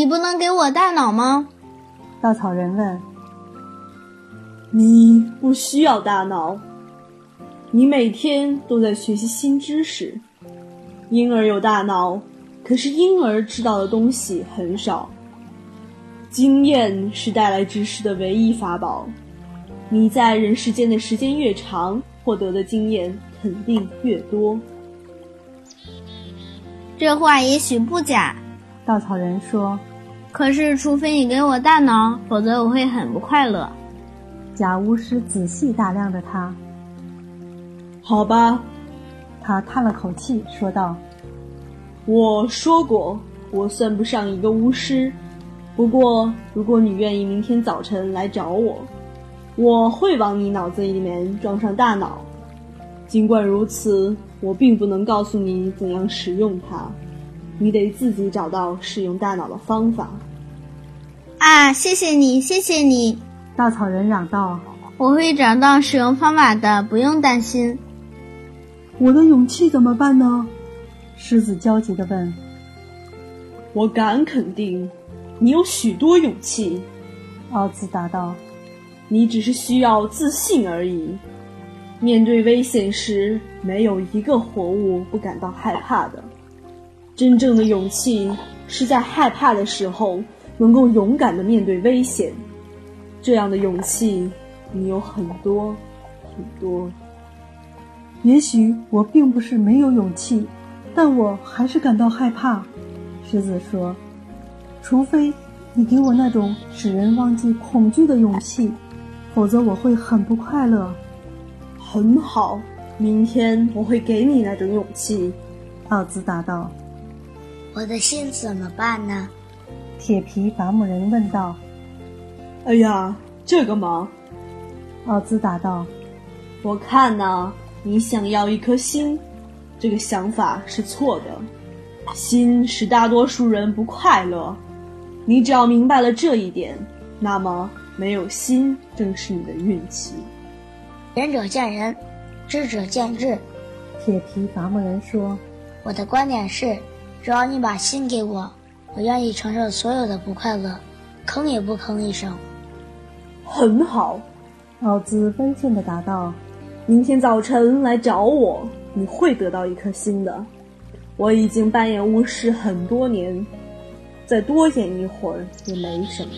你不能给我大脑吗？稻草人问。你不需要大脑，你每天都在学习新知识。婴儿有大脑，可是婴儿知道的东西很少。经验是带来知识的唯一法宝。你在人世间的时间越长，获得的经验肯定越多。这话也许不假，稻草人说。可是，除非你给我大脑，否则我会很不快乐。假巫师仔细打量着他。好吧，他叹了口气说道：“我说过，我算不上一个巫师。不过，如果你愿意明天早晨来找我，我会往你脑子里面装上大脑。尽管如此，我并不能告诉你怎样使用它。你得自己找到使用大脑的方法。”啊，谢谢你，谢谢你。稻草人嚷道：“我会找到使用方法的，不用担心。”我的勇气怎么办呢？狮子焦急地问。“我敢肯定，你有许多勇气。”奥兹答道，“你只是需要自信而已。面对危险时，没有一个活物不感到害怕的。真正的勇气是在害怕的时候，能够勇敢地面对危险。”这样的勇气，你有很多，很多。也许我并不是没有勇气，但我还是感到害怕。狮子说：“除非你给我那种使人忘记恐惧的勇气，否则我会很不快乐。”很好，明天我会给你那种勇气。”奥兹答道。“我的心怎么办呢？”铁皮伐木人问道。哎呀，这个嘛，奥兹答道：“我看呢，你想要一颗心，这个想法是错的。心使大多数人不快乐。你只要明白了这一点，那么没有心正是你的运气。仁者见仁，智者见智。”铁皮伐木人说：“我的观点是，只要你把心给我，我愿意承受所有的不快乐，吭也不吭一声。”很好，奥兹温顺的答道：“明天早晨来找我，你会得到一颗心的。我已经扮演巫师很多年，再多演一会儿也没什么。”